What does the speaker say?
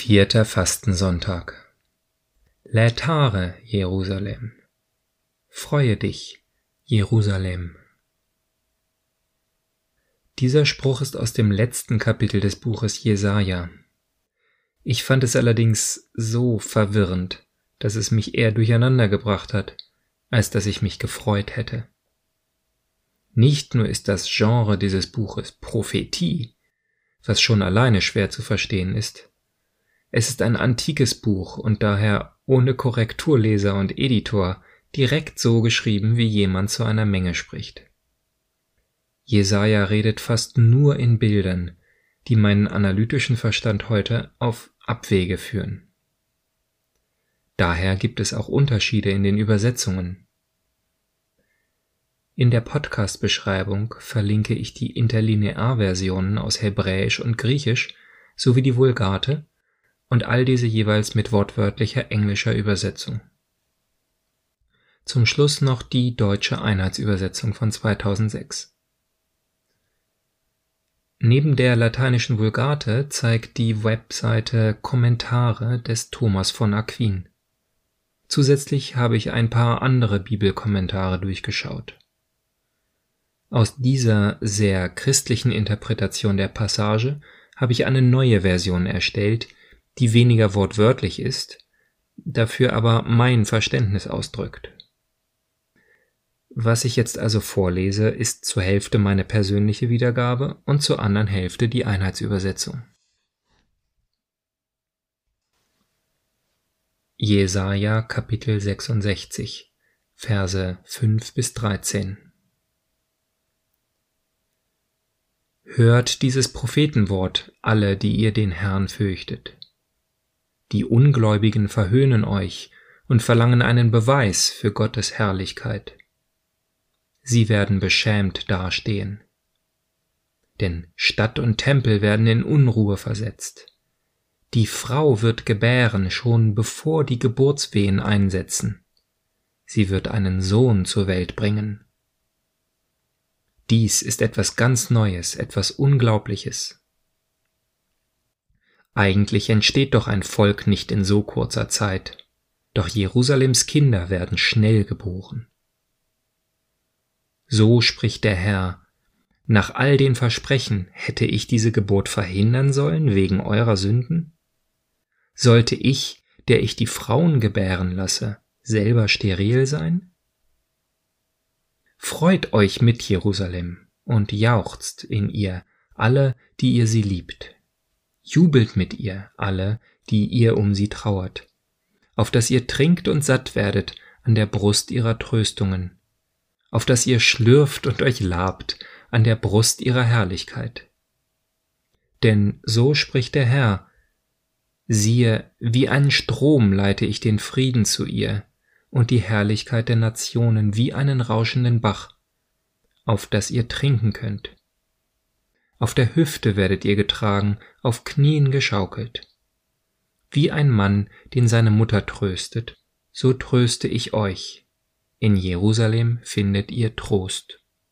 Vierter Fastensonntag. Lätare, Jerusalem. Freue dich, Jerusalem. Dieser Spruch ist aus dem letzten Kapitel des Buches Jesaja. Ich fand es allerdings so verwirrend, dass es mich eher durcheinander gebracht hat, als dass ich mich gefreut hätte. Nicht nur ist das Genre dieses Buches Prophetie, was schon alleine schwer zu verstehen ist, es ist ein antikes Buch und daher ohne Korrekturleser und Editor direkt so geschrieben, wie jemand zu einer Menge spricht. Jesaja redet fast nur in Bildern, die meinen analytischen Verstand heute auf Abwege führen. Daher gibt es auch Unterschiede in den Übersetzungen. In der Podcast-Beschreibung verlinke ich die Interlinearversionen aus Hebräisch und Griechisch sowie die Vulgate und all diese jeweils mit wortwörtlicher englischer Übersetzung. Zum Schluss noch die deutsche Einheitsübersetzung von 2006. Neben der lateinischen Vulgate zeigt die Webseite Kommentare des Thomas von Aquin. Zusätzlich habe ich ein paar andere Bibelkommentare durchgeschaut. Aus dieser sehr christlichen Interpretation der Passage habe ich eine neue Version erstellt, die weniger wortwörtlich ist, dafür aber mein Verständnis ausdrückt. Was ich jetzt also vorlese, ist zur Hälfte meine persönliche Wiedergabe und zur anderen Hälfte die Einheitsübersetzung. Jesaja Kapitel 66 Verse 5 bis 13 Hört dieses Prophetenwort, alle, die ihr den Herrn fürchtet. Die Ungläubigen verhöhnen euch und verlangen einen Beweis für Gottes Herrlichkeit. Sie werden beschämt dastehen. Denn Stadt und Tempel werden in Unruhe versetzt. Die Frau wird gebären, schon bevor die Geburtswehen einsetzen. Sie wird einen Sohn zur Welt bringen. Dies ist etwas ganz Neues, etwas Unglaubliches. Eigentlich entsteht doch ein Volk nicht in so kurzer Zeit, doch Jerusalems Kinder werden schnell geboren. So spricht der Herr, nach all den Versprechen hätte ich diese Geburt verhindern sollen wegen eurer Sünden? Sollte ich, der ich die Frauen gebären lasse, selber steril sein? Freut euch mit Jerusalem und jauchzt in ihr alle, die ihr sie liebt. Jubelt mit ihr, alle, die ihr um sie trauert, auf dass ihr trinkt und satt werdet an der Brust ihrer Tröstungen, auf dass ihr schlürft und euch labt an der Brust ihrer Herrlichkeit. Denn so spricht der Herr, siehe, wie einen Strom leite ich den Frieden zu ihr und die Herrlichkeit der Nationen wie einen rauschenden Bach, auf dass ihr trinken könnt. Auf der Hüfte werdet ihr getragen, auf Knien geschaukelt. Wie ein Mann, den seine Mutter tröstet, so tröste ich euch. In Jerusalem findet ihr Trost.